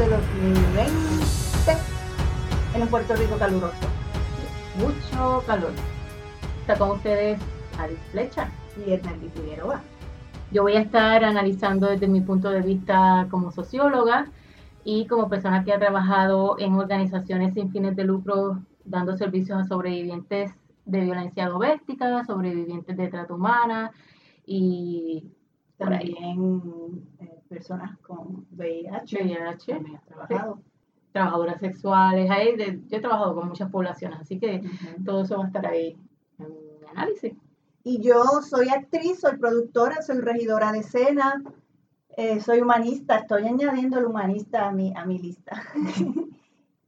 de 2020 en un Puerto Rico caluroso. Mucho calor. Está con ustedes Aris Flecha y Hernán Figueroa. Yo voy a estar analizando desde mi punto de vista como socióloga y como persona que ha trabajado en organizaciones sin fines de lucro dando servicios a sobrevivientes de violencia doméstica, sobrevivientes de trata humana y también eh, personas con VIH. VIH. También trabajado. Trabajadoras sexuales. Ahí yo he trabajado con muchas poblaciones, así que todo eso va a estar ahí en mi análisis. Y yo soy actriz, soy productora, soy regidora de escena, eh, soy humanista, estoy añadiendo el humanista a mi, a mi lista.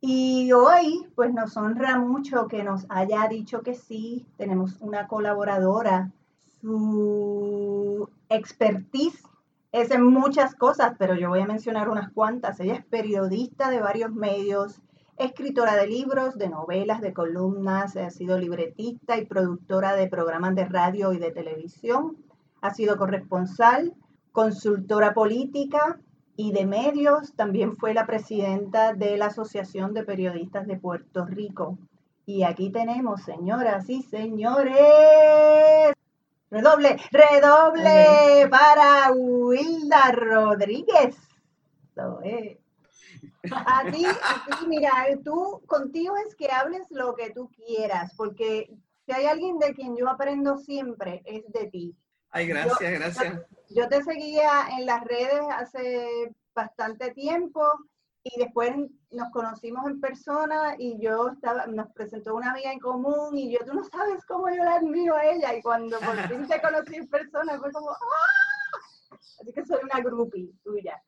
y hoy, pues nos honra mucho que nos haya dicho que sí, tenemos una colaboradora, su expertise es en muchas cosas, pero yo voy a mencionar unas cuantas. Ella es periodista de varios medios, escritora de libros, de novelas, de columnas, ha sido libretista y productora de programas de radio y de televisión, ha sido corresponsal, consultora política y de medios, también fue la presidenta de la Asociación de Periodistas de Puerto Rico. Y aquí tenemos, señoras y señores, redoble, redoble para Wilda Rodríguez. A ti, mira, tú, contigo es que hables lo que tú quieras, porque si hay alguien de quien yo aprendo siempre, es de ti. Ay, gracias, gracias. Yo te seguía en las redes hace bastante tiempo y después nos conocimos en persona y yo estaba, nos presentó una amiga en común y yo, tú no sabes cómo yo la admiro a ella y cuando por fin te conocí en persona fue como, ¡ah! Así que soy una groupie tuya.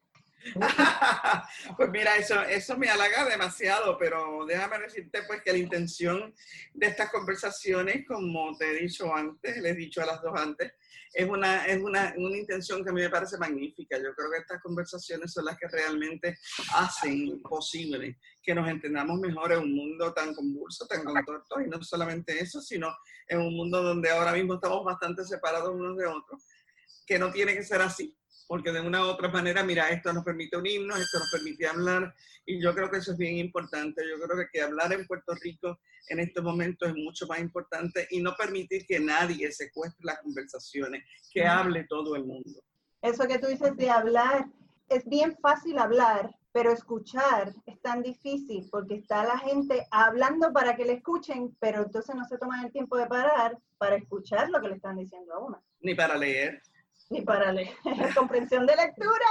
pues mira, eso, eso me halaga demasiado, pero déjame decirte pues que la intención de estas conversaciones, como te he dicho antes, le he dicho a las dos antes, es una, es una, una intención que a mí me parece magnífica. Yo creo que estas conversaciones son las que realmente hacen posible que nos entendamos mejor en un mundo tan convulso, tan contorto, y no solamente eso, sino en un mundo donde ahora mismo estamos bastante separados unos de otros, que no tiene que ser así porque de una u otra manera, mira, esto nos permite unirnos, esto nos permite hablar, y yo creo que eso es bien importante. Yo creo que, que hablar en Puerto Rico en estos momentos es mucho más importante y no permitir que nadie secuestre las conversaciones, que hable todo el mundo. Eso que tú dices de hablar, es bien fácil hablar, pero escuchar es tan difícil porque está la gente hablando para que le escuchen, pero entonces no se toman el tiempo de parar para escuchar lo que le están diciendo a uno. Ni para leer ni para leer. Comprensión de lectura.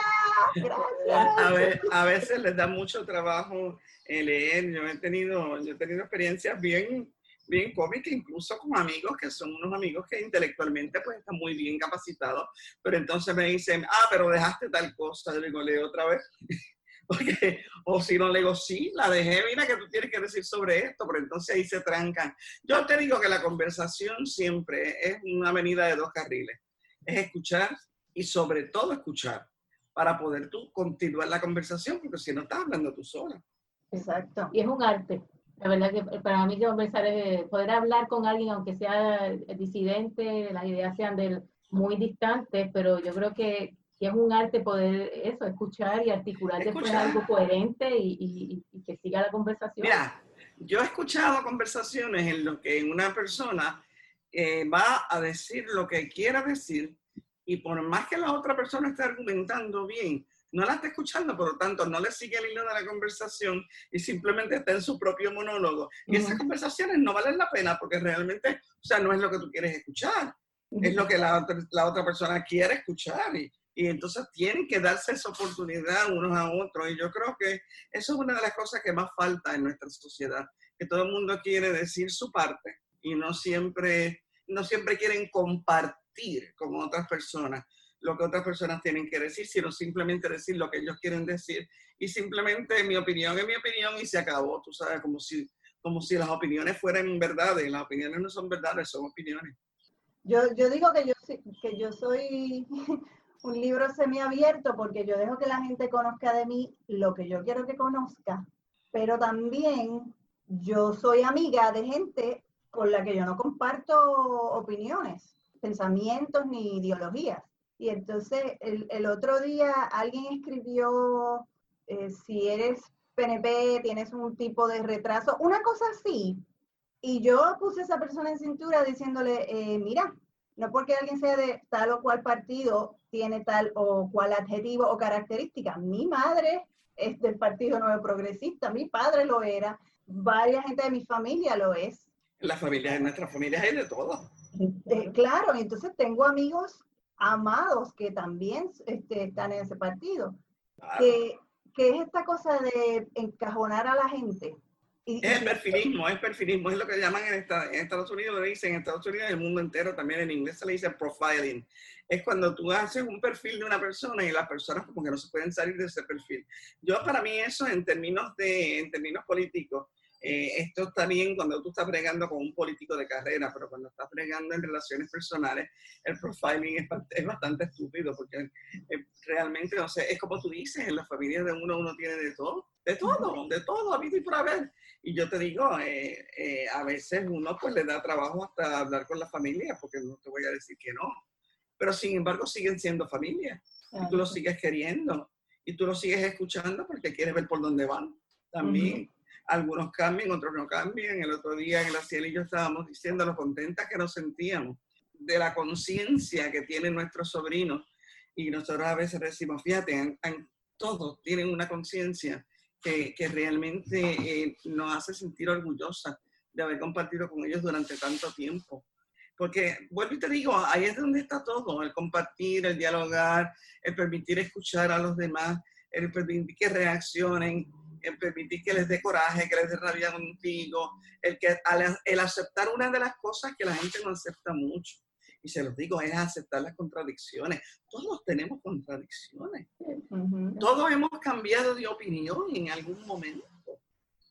Gracias. A, veces les da mucho trabajo eh, leer. Yo he tenido, yo he tenido experiencias bien, bien cómicas, incluso con amigos que son unos amigos que intelectualmente pues están muy bien capacitados, pero entonces me dicen, ah, pero dejaste tal cosa. Yo digo, leo otra vez. Porque, o si no le digo, sí, la dejé, mira que tú tienes que decir sobre esto, pero entonces ahí se trancan. Yo te digo que la conversación siempre es una avenida de dos carriles es escuchar y sobre todo escuchar para poder tú continuar la conversación, porque si no estás hablando tú sola. Exacto. Y es un arte. La verdad que para mí conversar es poder hablar con alguien, aunque sea disidente, las ideas sean del, muy distantes, pero yo creo que, es un arte poder eso, escuchar y articular después algo coherente y, que siga la conversación. Mira, yo he escuchado conversaciones en lo que una persona eh, va a decir lo que quiera decir y por más que la otra persona esté argumentando bien, no la está escuchando, por lo tanto no le sigue el hilo de la conversación y simplemente está en su propio monólogo. Y esas conversaciones no valen la pena porque realmente, o sea, no es lo que tú quieres escuchar, es lo que la otra, la otra persona quiere escuchar. Y, y entonces tienen que darse esa oportunidad unos a otros. Y yo creo que eso es una de las cosas que más falta en nuestra sociedad, que todo el mundo quiere decir su parte y no siempre no siempre quieren compartir con otras personas lo que otras personas tienen que decir, sino simplemente decir lo que ellos quieren decir. Y simplemente mi opinión es mi opinión y se acabó, tú sabes, como si, como si las opiniones fueran verdades. Las opiniones no son verdades, son opiniones. Yo, yo digo que yo, que yo soy un libro semiabierto porque yo dejo que la gente conozca de mí lo que yo quiero que conozca, pero también yo soy amiga de gente con la que yo no comparto opiniones, pensamientos ni ideologías. Y entonces el, otro día alguien escribió eh, si eres PNP, tienes un tipo de retraso, una cosa así. Y yo puse a esa persona en cintura diciéndole, eh, mira, no porque alguien sea de tal o cual partido tiene tal o cual adjetivo o característica. Mi madre es del Partido Nuevo Progresista, mi padre lo era, varias gente de mi familia lo es. La familia, en nuestra familia hay de todo. Eh, claro, entonces tengo amigos amados que también este, están en ese partido. Que, que es esta cosa de encajonar a la gente es el perfilismo, es perfilismo, es lo que llaman en, Estados Unidos, lo dicen en Estados Unidos y en el mundo entero también en inglés se le dice profiling. Es cuando tú haces un perfil de una persona y las personas como que no se pueden salir de ese perfil. Yo para mí eso en términos, de, en términos políticos, eh, esto está bien cuando tú estás bregando con un político de carrera, pero cuando estás bregando en relaciones personales, el profiling es, es bastante estúpido porque eh, realmente, no sé, es como tú dices, en la familia de uno uno tiene de todo, de todo, de todo, a mí y por haber. Y yo te digo, eh, eh, a veces uno pues le da trabajo hasta hablar con la familia, porque no te voy a decir que no. Pero sin embargo siguen siendo familia. Y tú lo sigues queriendo. Y tú lo sigues escuchando porque quieres ver por dónde van. También. Algunos cambian, otros no cambian. El otro día Graciela y yo estábamos diciendo lo contentas que nos sentíamos de la conciencia que tienen nuestros sobrinos. Y nosotros a veces decimos, fíjate, todos tienen una conciencia que, realmente eh, nos hace sentir orgullosa de haber compartido con ellos durante tanto tiempo. Porque, vuelvo y te digo, ahí es donde está todo, el compartir, el dialogar, el permitir escuchar a los demás, el permitir que reaccionen, el permitir que les dé coraje, que les dé rabia contigo, el, que, el aceptar una de las cosas que la gente no acepta mucho y se los digo, es aceptar las contradicciones. Todos tenemos contradicciones. Todos hemos cambiado de opinión en algún momento.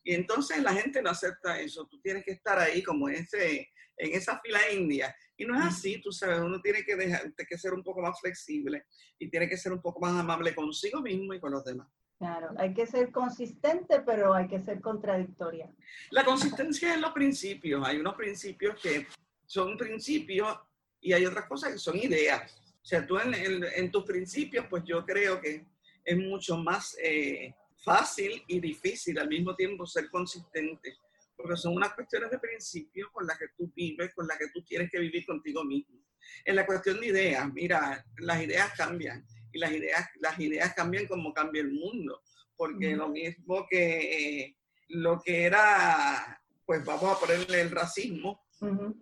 Y entonces la gente no acepta eso. Tú tienes que estar ahí como ese, en esa fila india. Y no es así, tú sabes, uno tiene que, dejar, que ser un poco más flexible y tiene que ser un poco más amable consigo mismo y con los demás. Claro, hay que ser consistente, pero hay que ser contradictoria. La consistencia en los principios. Hay unos principios que son principios y hay otras cosas que son ideas. O sea, tú en, tus principios, pues yo creo que es mucho más eh, fácil y difícil al mismo tiempo ser consistente, porque son unas cuestiones de principios con las que tú vives, con las que tú tienes que vivir contigo mismo. En la cuestión de ideas, mira, las ideas cambian y las ideas, las ideas cambian como cambia el mundo, porque lo mismo que eh, lo que era, pues vamos a ponerle el racismo,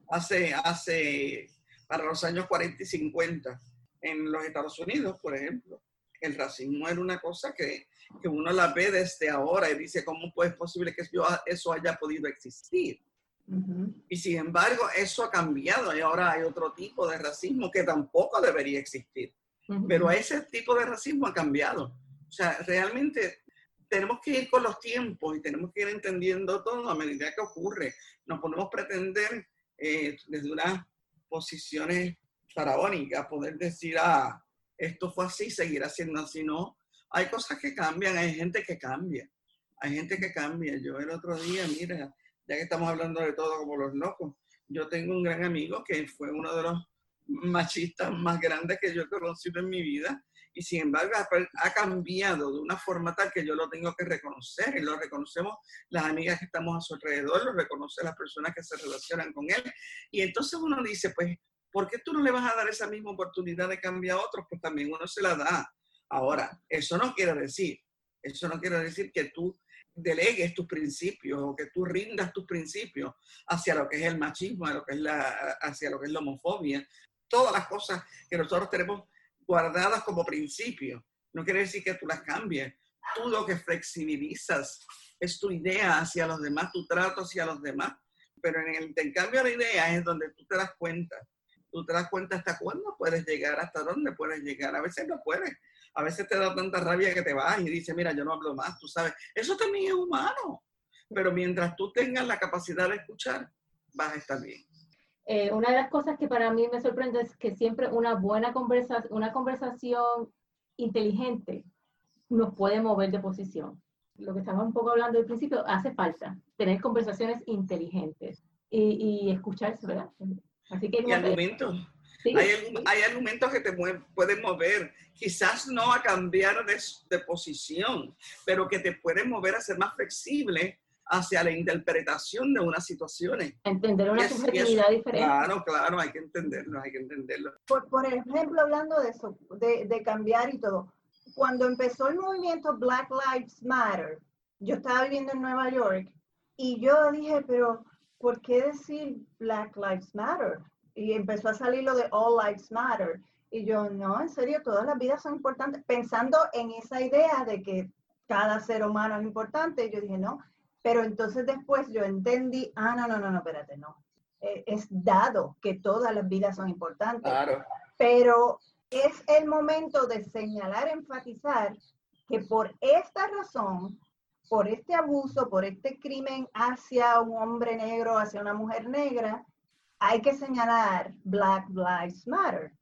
hace, hace para los años 40 y 50 en los Estados Unidos, por ejemplo. El racismo era una cosa que, que uno la ve desde ahora y dice, ¿cómo es posible que eso haya podido existir? Y sin embargo, eso ha cambiado y ahora hay otro tipo de racismo que tampoco debería existir. Pero ese tipo de racismo ha cambiado. O sea, realmente tenemos que ir con los tiempos y tenemos que ir entendiendo todo a medida que ocurre. No podemos pretender eh, desde una posiciones faraónicas, poder decir, ah, esto fue así, seguirá siendo así, no. Hay cosas que cambian, hay gente que cambia, hay gente que cambia. Yo el otro día, mira, ya que estamos hablando de todo como los locos, yo tengo un gran amigo que fue uno de los machistas más grandes que yo he conocido en mi vida y sin embargo ha, cambiado de una forma tal que yo lo tengo que reconocer y lo reconocemos las amigas que estamos a su alrededor, lo reconocen las personas que se relacionan con él. Y entonces uno dice, pues, ¿por qué tú no le vas a dar esa misma oportunidad de cambiar a otros? Pues también uno se la da. Ahora, eso no quiere decir, eso no quiere decir que tú delegues tus principios o que tú rindas tus principios hacia lo que es el machismo, hacia lo que es la, hacia lo que es la homofobia, todas las cosas que nosotros tenemos guardadas como principio. No quiere decir que tú las cambies. Tú lo que flexibilizas es tu idea hacia los demás, tu trato hacia los demás. Pero en el intercambio de ideas es donde tú te das cuenta. Tú te das cuenta hasta cuándo puedes llegar, hasta dónde puedes llegar. A veces no puedes. A veces te da tanta rabia que te vas y dices, mira, yo no hablo más, tú sabes. Eso también es humano. Pero mientras tú tengas la capacidad de escuchar, vas a estar bien. Eh, una de las cosas que para mí me sorprende es que siempre una buena conversación, una conversación inteligente nos puede mover de posición. Lo que estamos un poco hablando al principio, hace falta tener conversaciones inteligentes y, y escucharse, ¿verdad? Así que hay argumentos. Hay, argumentos que te pueden mover, quizás no a cambiar de, de, posición, pero que te pueden mover a ser más flexible hacia la interpretación de unas situaciones. Entender una subjetividad diferente. Claro, claro, hay que entenderlo, hay que entenderlo. Por, por ejemplo, hablando de eso, de, de cambiar y todo, cuando empezó el movimiento Black Lives Matter, yo estaba viviendo en Nueva York y yo dije, pero ¿por qué decir Black Lives Matter? Y empezó a salir lo de All Lives Matter. Y yo, no, en serio, todas las vidas son importantes. Pensando en esa idea de que cada ser humano es importante, yo dije, no. Pero entonces después yo entendí, ah, no, no, no, no, espérate, no. Eh, es dado que todas las vidas son importantes. Claro. Pero es el momento de señalar, enfatizar que por esta razón por este abuso, por este crimen hacia un hombre negro, hacia una mujer negra, hay que señalar Black Lives Matter.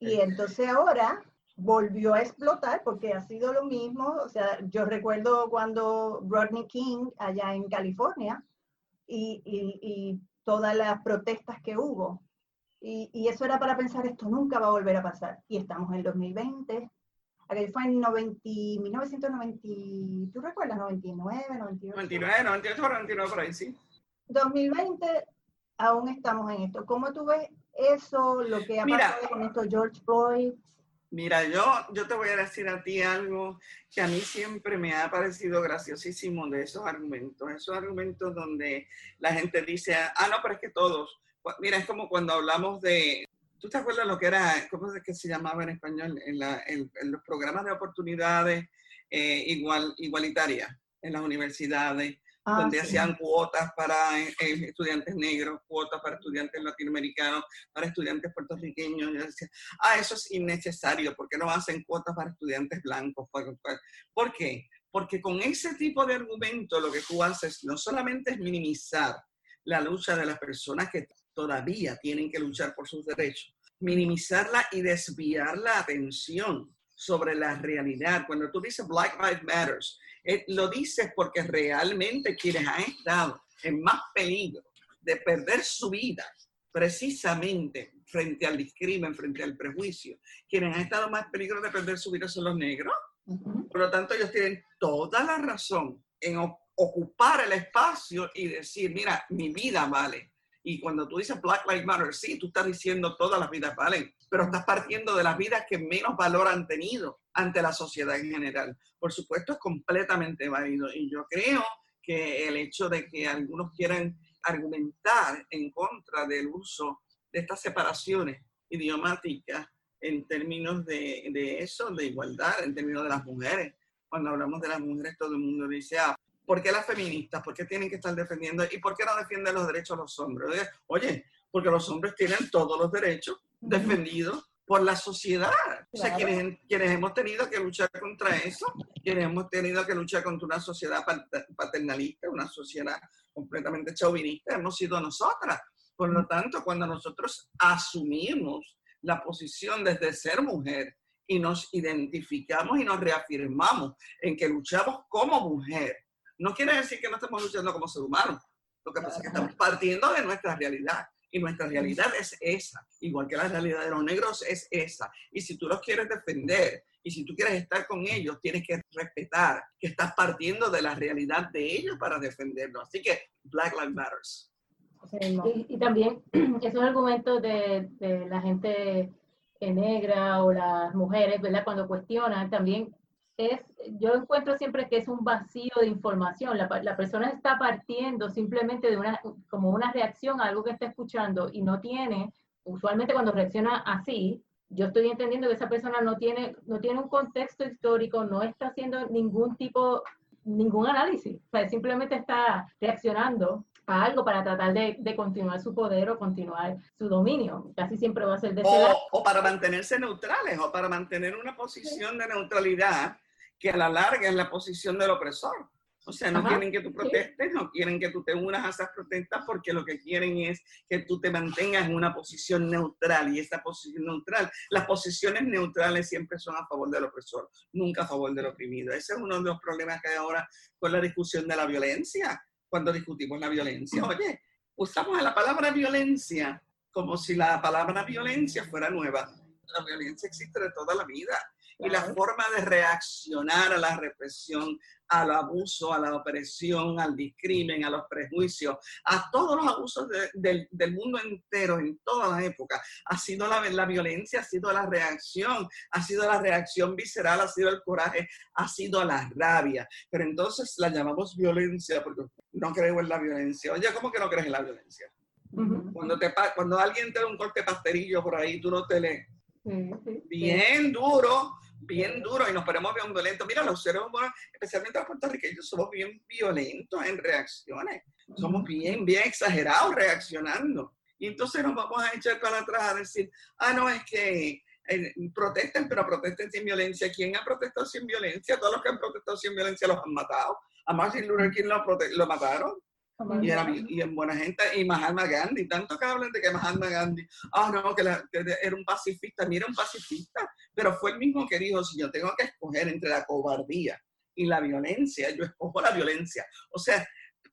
Y entonces ahora volvió a explotar porque ha sido lo mismo. O sea, yo recuerdo cuando Rodney King allá en California y, y, todas las protestas que hubo. Y, y, eso era para pensar, esto nunca va a volver a pasar. Y estamos en el 2020, Aquel fue en 90, 1990, ¿tú recuerdas? 99, 98. 99, 98, 99 por ahí, sí. 2020, aún estamos en esto. ¿Cómo tú ves eso, lo que ha pasado con esto, George Floyd? Mira, yo, yo te voy a decir a ti algo que a mí siempre me ha parecido graciosísimo de esos argumentos. Esos argumentos donde la gente dice, ah, no, pero es que todos. Mira, es como cuando hablamos de, ¿Tú te acuerdas lo que era, cómo es que se llamaba en español, en, los programas de oportunidades eh, igual, igualitarias en las universidades, ah, donde hacían cuotas para eh, eh, estudiantes negros, cuotas para estudiantes latinoamericanos, para estudiantes puertorriqueños? Yo decía, ah, eso es innecesario, ¿por qué no hacen cuotas para estudiantes blancos? ¿Por qué? Porque con ese tipo de argumento lo que tú haces no solamente es minimizar la lucha de las personas que todavía tienen que luchar por sus derechos, minimizarla y desviar la atención sobre la realidad. Cuando tú dices Black Lives Matters, eh, lo dices porque realmente quienes han estado en más peligro de perder su vida precisamente frente al discrimen, frente al prejuicio, quienes han estado más peligro de perder su vida son los negros. Por lo tanto, ellos tienen toda la razón en ocupar el espacio y decir, mira, mi vida vale. Y cuando tú dices Black Lives Matter, sí, tú estás diciendo todas las vidas valen, pero estás partiendo de las vidas que menos valor han tenido ante la sociedad en general. Por supuesto, es completamente válido. Y yo creo que el hecho de que algunos quieran argumentar en contra del uso de estas separaciones idiomáticas en términos de, de eso, de igualdad, en términos de las mujeres. Cuando hablamos de las mujeres, todo el mundo dice, ah, ¿Por qué las feministas? ¿Por qué tienen que estar defendiendo? ¿Y por qué no defienden los derechos de los hombres? Oye, porque los hombres tienen todos los derechos defendidos por la sociedad. O sea, quienes, quienes hemos tenido que luchar contra eso, quienes hemos tenido que luchar contra una sociedad paternalista, una sociedad completamente chauvinista, hemos sido nosotras. Por lo tanto, cuando nosotros asumimos la posición desde ser mujer y nos identificamos y nos reafirmamos en que luchamos como mujer no quiere decir que no estemos luchando como ser humano. Lo que pasa es que estamos partiendo de nuestra realidad. Y nuestra realidad es esa, igual que la realidad de los negros es esa. Y si tú los quieres defender y si tú quieres estar con ellos, tienes que respetar que estás partiendo de la realidad de ellos para defenderlos. Así que Black Lives Matters. Y, también esos argumentos de, de la gente negra o las mujeres, ¿verdad? Cuando cuestionan, también es, yo encuentro siempre que es un vacío de información. La, la, persona está partiendo simplemente de una, como una reacción a algo que está escuchando y no tiene, usualmente cuando reacciona así, yo estoy entendiendo que esa persona no tiene, no tiene un contexto histórico, no está haciendo ningún tipo, ningún análisis, o sea, simplemente está reaccionando a algo para tratar de, de, continuar su poder o continuar su dominio. Casi siempre va a ser de ese o, o para mantenerse neutrales o para mantener una posición de neutralidad que a la larga es la posición del opresor. O sea, no quieren que tú protestes, no quieren que tú te unas a esas protestas porque lo que quieren es que tú te mantengas en una posición neutral. Y esta posición neutral, las posiciones neutrales siempre son a favor del opresor, nunca a favor del oprimido. Ese es uno de los problemas que hay ahora con la discusión de la violencia, cuando discutimos la violencia. Oye, usamos la palabra violencia como si la palabra violencia fuera nueva. La violencia existe de toda la vida y la forma de reaccionar a la represión, al abuso, a la opresión, al discrimen, a los prejuicios, a todos los abusos del mundo entero en todas las épocas. Ha sido la, la violencia, ha sido la reacción, ha sido la reacción visceral, ha sido el coraje, ha sido la rabia. Pero entonces la llamamos violencia porque no creo en la violencia. Oye, ¿cómo que no crees en la violencia? cuando, te, cuando alguien te da un corte pasterillo por ahí, tú no te lees. Bien duro, bien duro y nos ponemos bien violentos. Mira, los seres humanos, especialmente los puertorriqueños, somos bien violentos en reacciones. Somos bien, bien exagerados reaccionando. Y entonces nos vamos a echar para atrás a decir, ah, no, es que eh, protesten, pero protesten sin violencia. ¿Quién ha protestado sin violencia? Todos los que han protestado sin violencia los han matado. A Martin Luther King lo, lo mataron. Y, era, y, en buena gente, y Mahatma Gandhi, tanto que hablan de que Mahatma Gandhi, ah, no, que, era un pacifista, mira, un pacifista, pero fue el mismo que dijo, si yo tengo que escoger entre la cobardía y la violencia, yo escojo la violencia. O sea,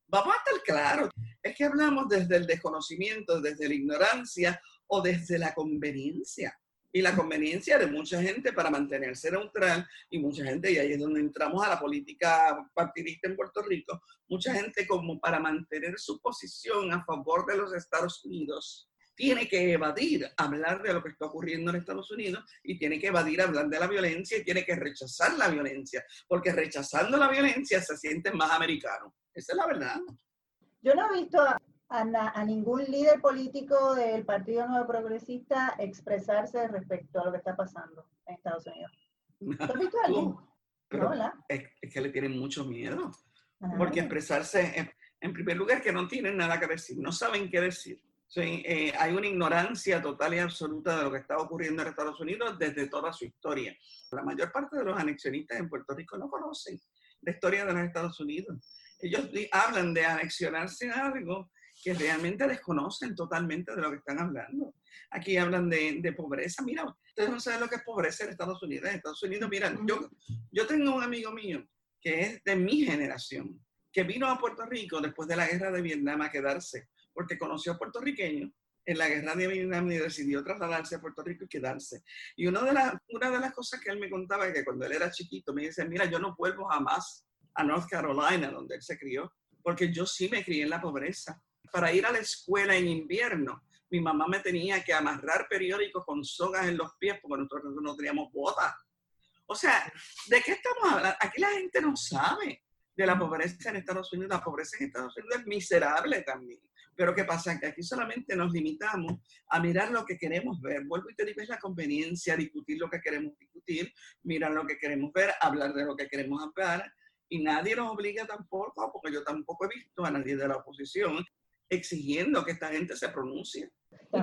vamos a estar claros, es que hablamos desde el desconocimiento, desde la ignorancia o desde la conveniencia y la conveniencia de mucha gente para mantenerse neutral y mucha gente, y ahí es donde entramos a la política partidista en Puerto Rico, mucha gente como para mantener su posición a favor de los Estados Unidos, tiene que evadir hablar de lo que está ocurriendo en Estados Unidos y tiene que evadir hablar de la violencia y tiene que rechazar la violencia, porque rechazando la violencia se sienten más americanos. Esa es la verdad. Yo no he visto a, ningún líder político del Partido Nuevo Progresista expresarse respecto a lo que está pasando en Estados Unidos. ¿Has visto algo? es, que le tienen mucho miedo. Porque expresarse, en, primer lugar, que no tienen nada que decir, no saben qué decir. Eh, hay una ignorancia total y absoluta de lo que está ocurriendo en Estados Unidos desde toda su historia. La mayor parte de los anexionistas en Puerto Rico no conocen la historia de los Estados Unidos. Ellos hablan de anexionarse algo que realmente desconocen totalmente de lo que están hablando. Aquí hablan de, de, pobreza. Mira, ustedes no saben lo que es pobreza en Estados Unidos. En Estados Unidos, mira, yo, yo tengo un amigo mío que es de mi generación, que vino a Puerto Rico después de la guerra de Vietnam a quedarse, porque conoció a puertorriqueños en la guerra de Vietnam y decidió trasladarse a Puerto Rico y quedarse. Y una de, las, una de las cosas que él me contaba es que cuando él era chiquito me dice, mira, yo no vuelvo jamás a North Carolina, donde él se crió, porque yo sí me crié en la pobreza para ir a la escuela en invierno, mi mamá me tenía que amarrar periódicos con sogas en los pies porque nosotros no teníamos botas. O sea, ¿de qué estamos hablando? Aquí la gente no sabe de la pobreza en Estados Unidos. La pobreza en Estados Unidos es miserable también. Pero ¿qué pasa? Que aquí solamente nos limitamos a mirar lo que queremos ver. Vuelvo y te digo, es la conveniencia, discutir lo que queremos discutir, mirar lo que queremos ver, hablar de lo que queremos hablar. Y nadie nos obliga tampoco, porque yo tampoco he visto a nadie de la oposición exigiendo que esta gente se pronuncie.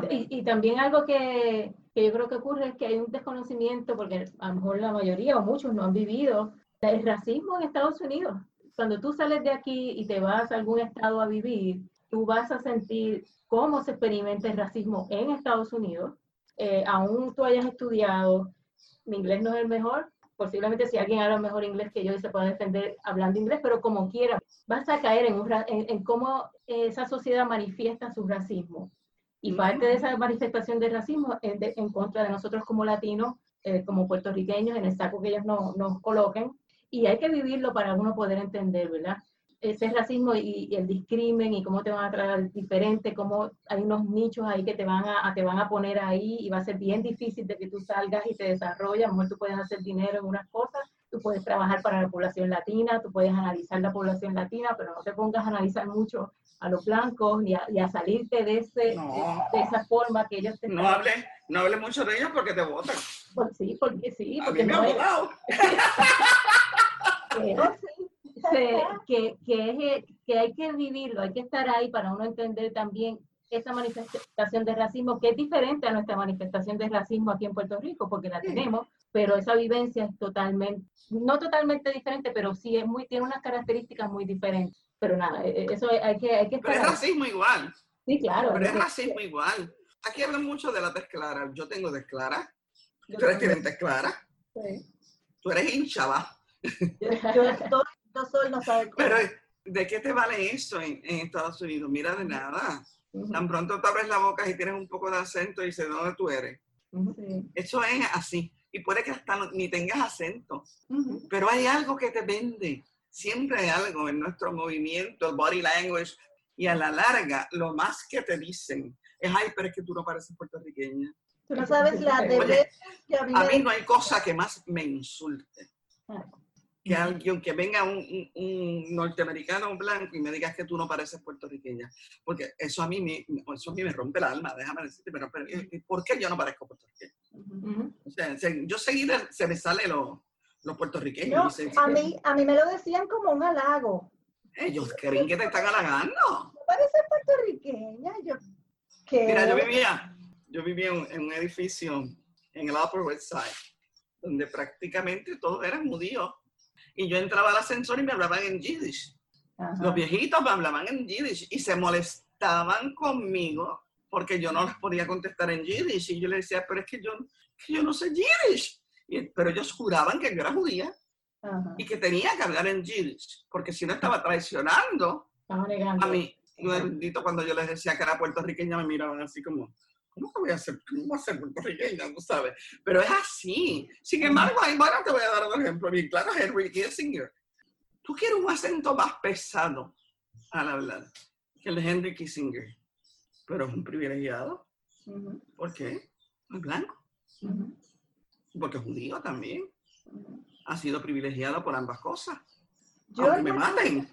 Y, también algo que, que, yo creo que ocurre es que hay un desconocimiento, porque a lo mejor la mayoría o muchos no han vivido, el racismo en Estados Unidos. Cuando tú sales de aquí y te vas a algún estado a vivir, tú vas a sentir cómo se experimenta el racismo en Estados Unidos. Eh, aún tú hayas estudiado, mi inglés no es el mejor, posiblemente si alguien habla mejor inglés que yo y se puede defender hablando inglés, pero como quiera, vas a caer en, un, en, cómo esa sociedad manifiesta su racismo. Y parte de esa manifestación de racismo es en contra de nosotros como latinos, eh, como puertorriqueños, en el saco que ellos nos, nos coloquen. Y hay que vivirlo para uno poder entender, ¿verdad? Ese racismo y, el discrimen y cómo te van a tratar diferente, cómo hay unos nichos ahí que te van a, te van a poner ahí y va a ser bien difícil de que tú salgas y te desarrolles. A lo mejor tú puedes hacer dinero en unas cosas, tú puedes trabajar para la población latina, tú puedes analizar la población latina, pero no te pongas a analizar mucho a los blancos y a, salirte de, ese, de, esa forma que ellos te... No hable, no hable mucho de ellos porque te votan. Pues sí, porque sí. Porque a mí me no votado. que, que, que hay que vivirlo, hay que estar ahí para uno entender también esa manifestación de racismo, que es diferente a nuestra manifestación de racismo aquí en Puerto Rico, porque la tenemos, pero esa vivencia es totalmente, no totalmente diferente, pero sí es muy, tiene unas características muy diferentes. Pero nada, e, e, eso hay que, hay que estar. Pero es racismo igual. Sí, claro. Pero es racismo igual. Aquí hablan mucho de la tez clara. Yo tengo tez clara. Tú eres tez clara. Sí. Tú eres hincha, va. Yo estoy no sabe Pero, ¿de qué te vale eso en, Estados Unidos? Mira, de nada. Tan pronto te abres la boca y tienes un poco de acento y dices, ¿dónde tú eres? Eso es así. Y puede que hasta ni tengas acento, pero hay algo que te vende. Siempre hay algo en nuestro movimiento, body language, y a la larga, lo más que te dicen es, ay, pero es que tú no pareces puertorriqueña. Tú no sabes la de que a mí no hay cosa que más me insulte. Ah. Que alguien que venga un, un, norteamericano blanco y me digas que tú no pareces puertorriqueña. Porque eso a mí me, eso a mí me rompe el alma, déjame decirte, pero, ¿por qué yo no parezco puertorriqueña? o sea, yo seguida se me sale los puertorriqueños. a, mí, a mí me lo decían como un halago. Ellos creen que te están halagando. Parece puertorriqueña. Yo, Mira, yo vivía, yo vivía en, un edificio en el Upper West Side, donde prácticamente todos eran judíos. Y yo entraba al ascensor y me hablaban en Yiddish. Los viejitos me hablaban en Yiddish y se molestaban conmigo porque yo no les podía contestar en Yiddish. Y yo les decía, pero es que yo, que yo no sé Yiddish. pero ellos juraban que yo era judía y que tenía que hablar en Yiddish, porque si no estaba traicionando a mí. Bendito, cuando yo les decía que era puertorriqueña, me miraban así como, ¿cómo voy a ser, cómo voy a ser puertorriqueña? No sabes. Pero es así. Sin embargo, ahí, bueno, te voy a dar un ejemplo bien claro, Henry Kissinger. Tú quieres un acento más pesado al hablar que el de Henry Kissinger, pero es un privilegiado. ¿Por qué? Es blanco. Porque es judío también ha sido privilegiado por ambas cosas. Yo me maten.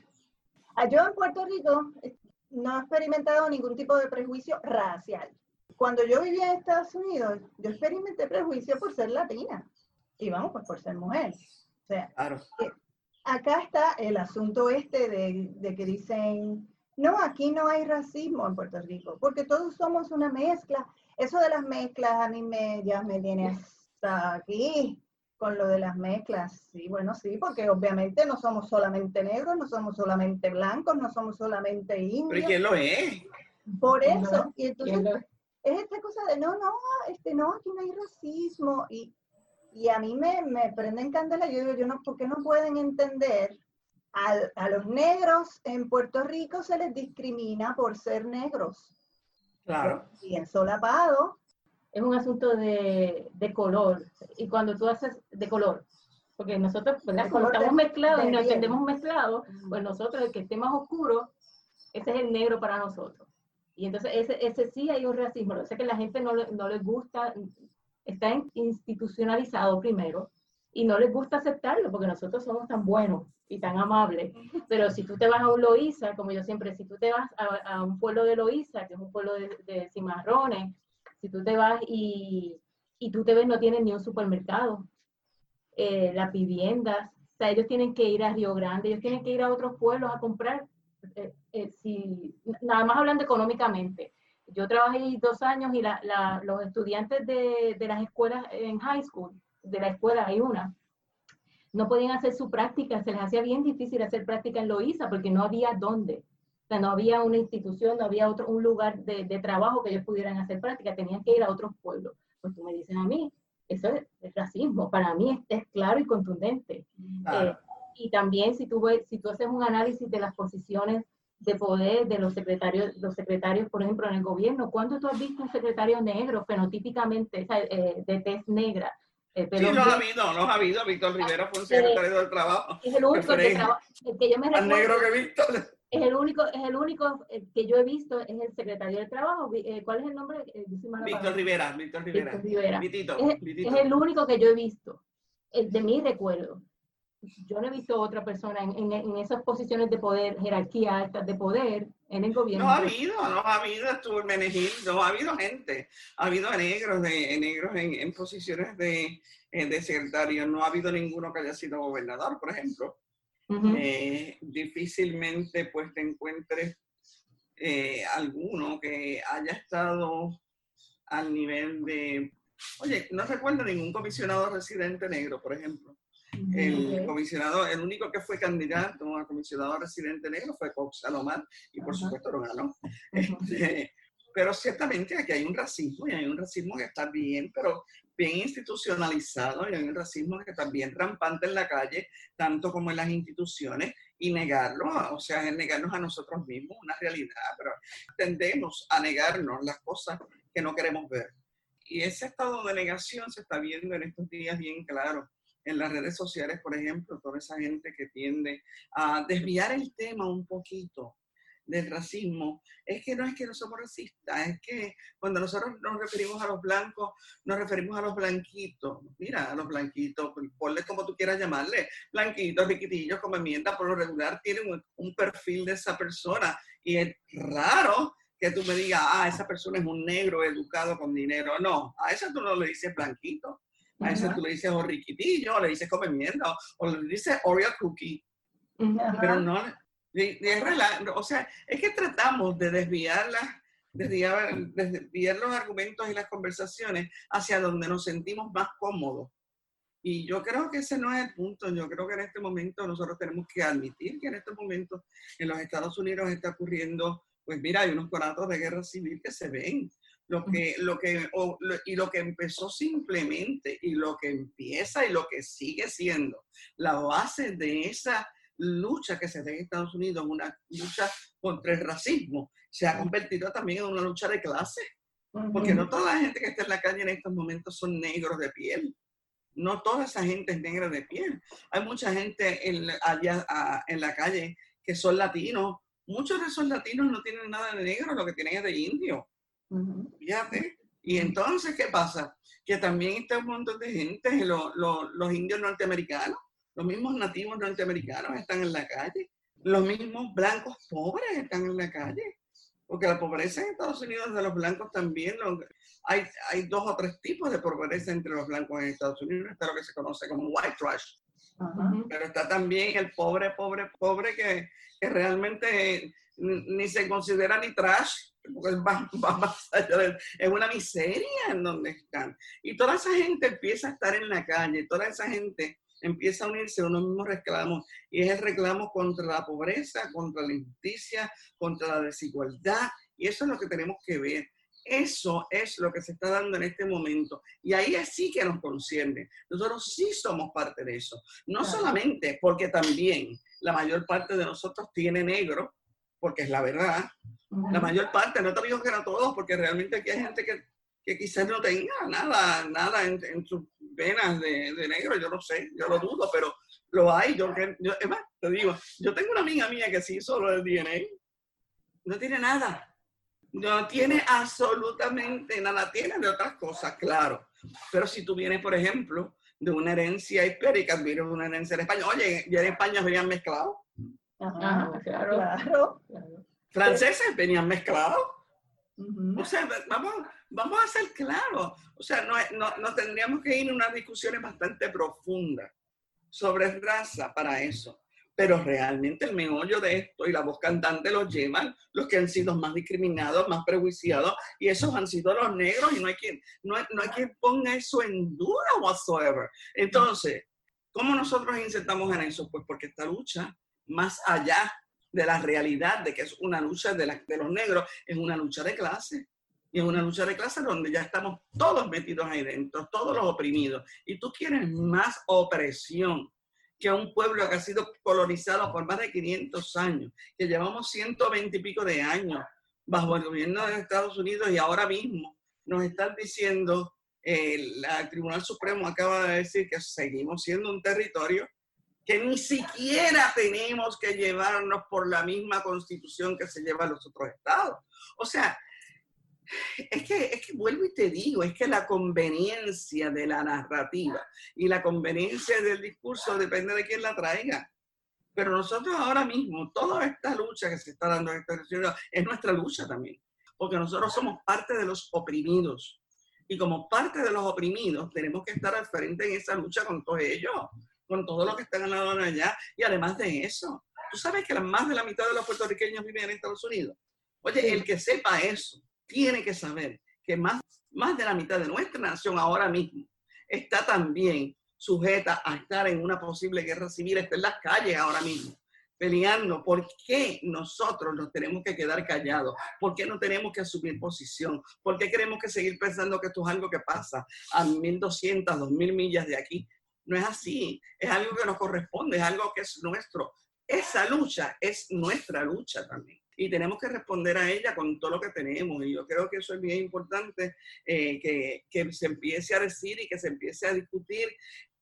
Ah, yo en Puerto Rico eh, no he experimentado ningún tipo de prejuicio racial. Cuando yo vivía en Estados Unidos, yo experimenté prejuicio por ser latina. Y vamos, pues por ser mujer. O sea, eh, acá está el asunto este de, de que dicen, no, aquí no hay racismo en Puerto Rico, porque todos somos una mezcla. Eso de las mezclas a mí me, ya me viene hasta aquí con lo de las mezclas. Sí, bueno, sí, porque obviamente no somos solamente negros, no somos solamente blancos, no somos solamente indios. ¿Pero quién lo es? Por eso, y entonces es esta cosa de, no, no, este, no, aquí no hay racismo. Y, y a mí me, me prende en candela, yo digo, yo no, ¿por qué no pueden entender? A, a los negros en Puerto Rico se les discrimina por ser negros. Claro. Bien solapado, es un asunto de, de, color. Y cuando tú haces de color, porque nosotros, ¿verdad? Como estamos mezclados y nos entendemos mezclados, pues nosotros, el que esté más oscuro, ese es el negro para nosotros. Y entonces ese, ese sí hay un racismo. Yo sé que la gente no, no les gusta, está institucionalizado primero, y no les gusta aceptarlo porque nosotros somos tan buenos y tan amables. Pero si tú te vas a un Loíza, como yo siempre, si tú te vas a, un pueblo de Loíza, que es un pueblo de, de cimarrones, si tú te vas y, y tú te ves, no tienen ni un supermercado. Eh, las viviendas, o sea, ellos tienen que ir a Río Grande, ellos tienen que ir a otros pueblos a comprar, eh, eh, si, nada más hablando económicamente. Yo trabajé dos años y la, la, los estudiantes de, de, las escuelas en high school, de la escuela hay una, no podían hacer su práctica, se les hacía bien difícil hacer práctica en Loíza porque no había dónde. O sea, no había una institución, no había otro, un lugar de, de, trabajo que ellos pudieran hacer práctica, tenían que ir a otros pueblos. Pues tú me dices a mí, eso es, racismo, para mí es, es, claro y contundente. Eh, y también si tú, ves, si tú haces un análisis de las posiciones de poder de los secretarios, los secretarios, por ejemplo, en el gobierno, ¿cuándo tú has visto un secretario negro, fenotípicamente, eh, de tez negra? Eh, sí, no ha habido, no ha habido. Víctor Rivera fue un secretario del trabajo. Es el único que, que, yo me recuerdo. negro que Víctor es el único, es el único eh, que yo he visto, es el secretario de Trabajo. Eh, ¿Cuál es el nombre? Víctor Rivera, Víctor Rivera. Víctor Rivera. es, el único que yo he visto, de mi recuerdo. Yo no he visto otra persona en, en, esas posiciones de poder, jerarquía de poder en el gobierno. No ha habido, no ha habido, Menegil, no ha habido gente, ha habido negros, de, negros en, en posiciones de, de secretario, no ha habido ninguno que haya sido gobernador, por ejemplo. Eh, difícilmente pues te encuentres eh, alguno que haya estado al nivel de, oye, no recuerdo ningún comisionado residente negro, por ejemplo. El comisionado, el único que fue candidato a comisionado residente negro fue Cox Salomar y por supuesto lo ganó. Este, pero ciertamente aquí hay un racismo y hay un racismo que está bien, pero bien institucionalizado y hay un racismo que está bien rampante en la calle, tanto como en las instituciones, y negarlo, o sea, es negarnos a nosotros mismos, una realidad, pero tendemos a negarnos las cosas que no queremos ver. Y ese estado de negación se está viendo en estos días bien claro en las redes sociales, por ejemplo, toda esa gente que tiende a desviar el tema un poquito del racismo, es que no es que no somos racistas, es que cuando nosotros nos referimos a los blancos, nos referimos a los blanquitos. Mira, a los blanquitos, ponle como tú quieras llamarle, blanquitos, riquitillos, como enmienda, por lo regular tienen un, perfil de esa persona. Y es raro que tú me digas, ah, esa persona es un negro educado con dinero. No, a esa tú no le dices blanquito. A ese tú le dices o riquitillo, o le dices come mierda, o le dices Oreo cookie. Pero no, o sea, es que tratamos de desviar, desviar, desviar los argumentos y las conversaciones hacia donde nos sentimos más cómodos. Y yo creo que ese no es el punto. Yo creo que en este momento nosotros tenemos que admitir que en este momento en los Estados Unidos está ocurriendo, pues mira, hay unos conatos de guerra civil que se ven. Lo que, lo que, y lo que empezó simplemente y lo que empieza y lo que sigue siendo la base de esa lucha que se da en Estados Unidos, una lucha contra el racismo, se ha convertido también en una lucha de clase. Porque no toda la gente que está en la calle en estos momentos son negros de piel. No toda esa gente es negra de piel. Hay mucha gente en, allá en la calle que son latinos. Muchos de esos latinos no tienen nada de negro, lo que tienen es de indio. Fíjate. Y entonces, ¿qué pasa? Que también está un montón de gente, los indios norteamericanos, los mismos nativos norteamericanos están en la calle. Los mismos blancos pobres están en la calle. Porque la pobreza en Estados Unidos de los blancos también, hay, hay dos o tres tipos de pobreza entre los blancos en Estados Unidos. Está lo que se conoce como white trash. Pero está también el pobre, pobre, pobre que, que realmente ni se considera ni trash, porque es una miseria en donde están. Y toda esa gente empieza a estar en la calle, toda esa gente empieza a unirse a unos mismos reclamos y es el reclamo contra la pobreza, contra la injusticia, contra la desigualdad y eso es lo que tenemos que ver. Eso es lo que se está dando en este momento. Y ahí es sí que nos concierne. Nosotros sí somos parte de eso. No solamente porque también la mayor parte de nosotros tiene negro, porque es la verdad. La mayor parte, no te digo que no todos, porque realmente aquí hay gente que, que quizás no tenga nada, nada en, en su venas de, de, negro, yo no sé, yo lo dudo, pero lo hay. Yo, yo, es más, te digo, yo tengo una amiga mía que sí hizo el DNA, no tiene nada. No tiene absolutamente nada, tiene de otras cosas, claro. Pero si tú vienes, por ejemplo, de una herencia ibérica, vienes de una herencia en España, oye, ya en España venían mezclados. Ajá, claro, claro. Franceses venían mezclados. O sea, vamos, vamos a ser claros. O sea, no, no, no, tendríamos que ir a unas discusiones bastante profundas sobre raza para eso. Pero realmente el meollo de esto y la voz cantante los llevan los que han sido más discriminados, más prejuiciados, y esos han sido los negros, y no hay quien, no, no hay quien ponga eso en duda whatsoever. Entonces, ¿cómo nosotros insertamos en eso? Pues porque esta lucha, más allá de la realidad de que es una lucha de, de los negros, es una lucha de clase. Y es una lucha de clase donde ya estamos todos metidos ahí dentro, todos los oprimidos. Y tú quieres más opresión que un pueblo que ha sido colonizado por más de 500 años, que llevamos 120 y pico de años bajo el gobierno de Estados Unidos y ahora mismo nos están diciendo, el, el Tribunal Supremo acaba de decir que seguimos siendo un territorio que ni siquiera tenemos que llevarnos por la misma constitución que se lleva a los otros estados. O sea, es que, es que vuelvo y te digo, es que la conveniencia de la narrativa y la conveniencia del discurso depende de quién la traiga. Pero nosotros ahora mismo, toda esta lucha que se está dando en Estados Unidos es nuestra lucha también, porque nosotros somos parte de los oprimidos. Y como parte de los oprimidos, tenemos que estar al frente en esa lucha con todos ellos, con todo lo que están ganando allá. Y además de eso, tú sabes que más de la mitad de los puertorriqueños viven en Estados Unidos. Oye, el que sepa eso, tiene que saber que más, más de la mitad de nuestra nación ahora mismo está también sujeta a estar en una posible guerra civil, está en las calles ahora mismo, peleando. ¿Por qué nosotros nos tenemos que quedar callados? ¿Por qué no tenemos que asumir posición? ¿Por qué queremos que seguir pensando que esto es algo que pasa a 1.200, 2.000 millas de aquí? No es así, es algo que nos corresponde, es algo que es nuestro. esa lucha es nuestra lucha también. Y tenemos que responder a ella con todo lo que tenemos. Y yo creo que eso es bien importante, eh, que, que se empiece a decir y que se empiece a discutir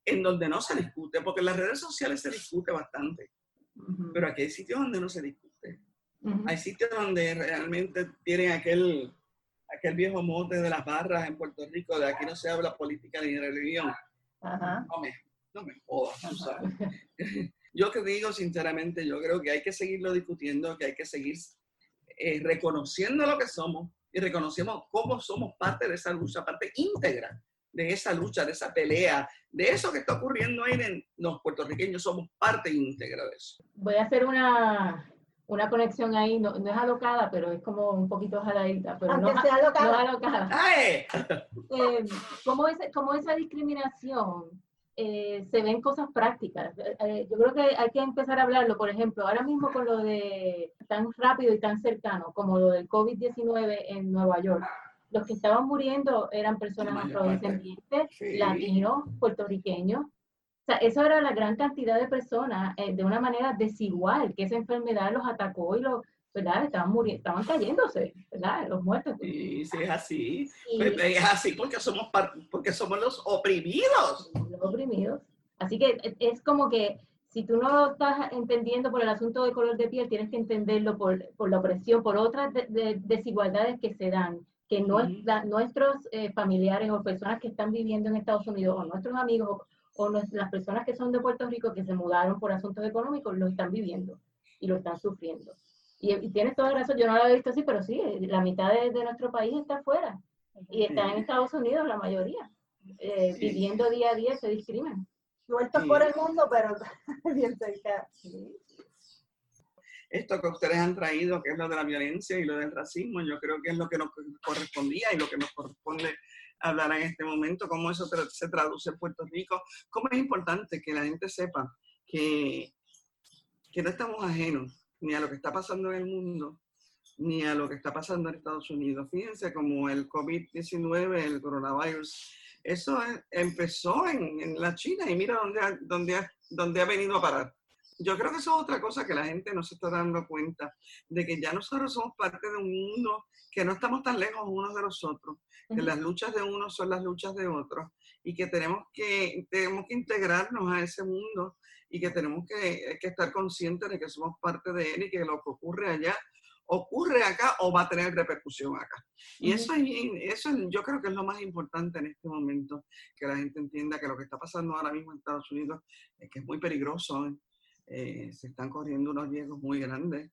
en donde no se discute, porque en las redes sociales se discute bastante, pero aquí hay sitios donde no se discute. Hay sitios donde realmente tienen aquel, aquel viejo mote de las barras en Puerto Rico, de aquí no se habla política ni religión. No, me, no me jodas, tú sabes. yo que digo sinceramente, yo creo que hay que seguirlo discutiendo, que hay que seguir eh, reconociendo lo que somos y reconocemos cómo somos parte de esa lucha, parte íntegra de esa lucha, de esa pelea, de eso que está ocurriendo ahí en los puertorriqueños, somos parte íntegra de eso. Voy a hacer una, una conexión ahí, no, no, es alocada, pero es como un poquito jaladita. Pero Aunque no, sea alocada. No alocada. Eh, ¿cómo, es, ¿Cómo esa discriminación eh, se ven cosas prácticas? Eh, yo creo que hay que empezar a hablarlo, por ejemplo, ahora mismo con lo de tan rápido y tan cercano como lo del COVID-19 en Nueva York los que estaban muriendo eran personas afrodescendientes, latinos, puertorriqueños. O sea, eso era la gran cantidad de personas eh, de una manera desigual, que esa enfermedad los atacó y los, ¿verdad? Estaban muriendo, estaban cayéndose, ¿verdad? Los muertos. Sí, sí, es así. Pues, es así porque somos, porque somos los oprimidos. Los oprimidos. Así que e, es como que si tú no estás entendiendo por el asunto de color de piel, tienes que entenderlo por, por la opresión, por otras desigualdades que se dan que nuestros eh, familiares o personas que están viviendo en Estados Unidos o nuestros amigos o, las personas que son de Puerto Rico que se mudaron por asuntos económicos lo están viviendo y lo están sufriendo. Y, tienes toda razón, yo no lo había visto así, pero sí, la mitad de, nuestro país está afuera y está en Estados Unidos la mayoría, eh, viviendo día a día ese discrimen. Sueltos por el mundo, pero bien cerca. Esto que ustedes han traído, que es lo de la violencia y lo del racismo, yo creo que es lo que nos correspondía y lo que nos corresponde hablar en este momento, cómo eso se traduce en Puerto Rico, cómo es importante que la gente sepa que, que no estamos ajenos ni a lo que está pasando en el mundo, ni a lo que está pasando en Estados Unidos. Fíjense como el COVID-19, el coronavirus, eso empezó en, en, la China y mira dónde dónde, dónde ha venido a parar yo creo que eso es otra cosa que la gente no se está dando cuenta, de que ya nosotros somos parte de un mundo que no estamos tan lejos unos de los otros, que las luchas de unos son las luchas de otros y que tenemos que, tenemos que integrarnos a ese mundo y que tenemos que, que estar conscientes de que somos parte de él y que lo que ocurre allá ocurre acá o va a tener repercusión acá. Y eso, es, eso yo creo que es lo más importante en este momento, que la gente entienda que lo que está pasando ahora mismo en Estados Unidos es que es muy peligroso. ¿Eh? Se están corriendo unos riesgos muy grandes.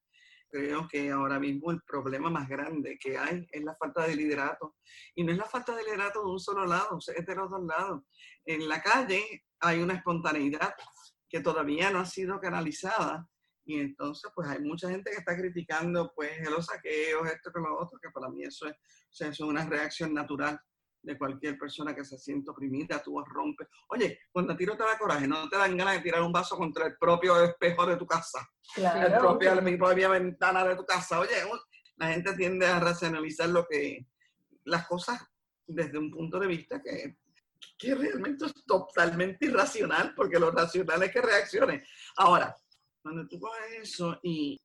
Creo que ahora mismo el problema más grande que hay es la falta de liderato. Y no es la falta de liderato de un solo lado, es de los dos lados. En la calle hay una espontaneidad que todavía no ha sido canalizada. Y entonces, pues hay mucha gente que está criticando, pues, los saqueos, esto que lo otro, que para mí eso es, eso es una reacción natural de cualquier persona que se siente oprimida, tú rompes. Oye, cuando a ti no te da coraje, no te dan ganas de tirar un vaso contra el propio espejo de tu casa, claro. el propio, la propia ventana de tu casa. Oye, la gente tiende a racionalizar lo que, las cosas desde un punto de vista que, que realmente es totalmente irracional, porque lo racional es que reaccione. Ahora, cuando tú coges eso y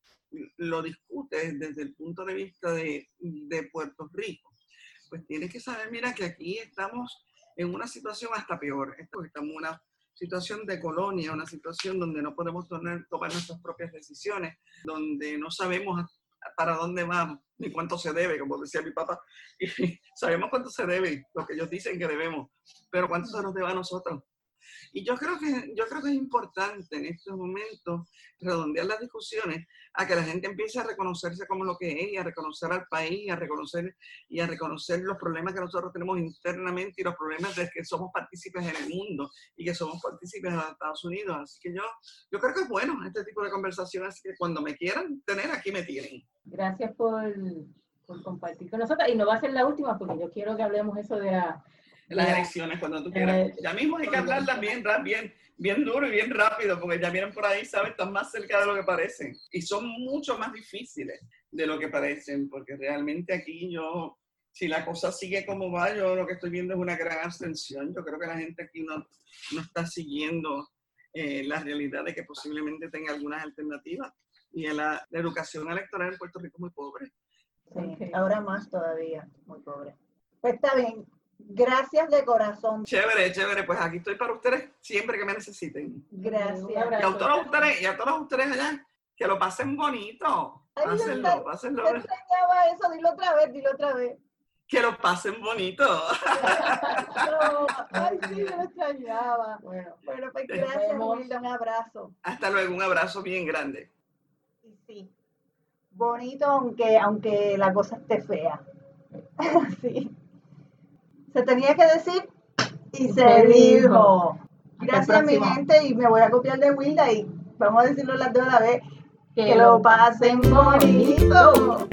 lo discutes desde el punto de vista de, de Puerto Rico, pues tienes que saber, mira, que aquí estamos en una situación hasta peor. Estamos en una situación de colonia, una situación donde no podemos tomar, nuestras propias decisiones, donde no sabemos para dónde vamos, ni cuánto se debe, como decía mi papá. Sabemos cuánto se debe, lo que ellos dicen que debemos, pero cuánto se nos debe a nosotros. Y yo creo que, yo creo que es importante en estos momentos redondear las discusiones a que la gente empiece a reconocerse como lo que es y a reconocer al país, a reconocer y a reconocer los problemas que nosotros tenemos internamente y los problemas de que somos partícipes en el mundo y que somos partícipes en los Estados Unidos. Así que yo, yo creo que es bueno este tipo de conversaciones que cuando me quieran tener, aquí me tienen. Gracias por, por compartir con nosotros. Y no va a ser la última porque yo quiero que hablemos eso de la las elecciones cuando tú quieras. Eh, ya mismo hay que hablarlas bien, bien, bien duro y bien rápido, porque ya vienen por ahí, ¿sabes? Están más cerca de lo que parecen. Y son mucho más difíciles de lo que parecen, porque realmente aquí yo, si la cosa sigue como va, yo lo que estoy viendo es una gran abstención. Yo creo que la gente aquí no, no está siguiendo eh, la realidad de que posiblemente tenga algunas alternativas. Y en la, educación electoral en Puerto Rico es muy pobre. Sí, ahora más todavía, muy pobre. Pues está bien, Gracias de corazón. Chévere, chévere. Pues aquí estoy para ustedes siempre que me necesiten. Gracias. Y a todos ustedes, y a todos ustedes allá, que lo pasen bonito. Pásenlo, pásenlo. Yo extrañaba eso, dilo otra vez, dilo otra vez. Que lo pasen bonito. ay, sí, me lo extrañaba. Bueno, bueno pues gracias, Wilda, un abrazo. Hasta luego, un abrazo bien grande. Y sí, bonito aunque, aunque la cosa esté fea. sí. Se tenía que decir y se, dijo. Gracias, mi gente, y me voy a copiar de Wilda y vamos a decirlo las dos a la vez. Que, lo pasen bonito.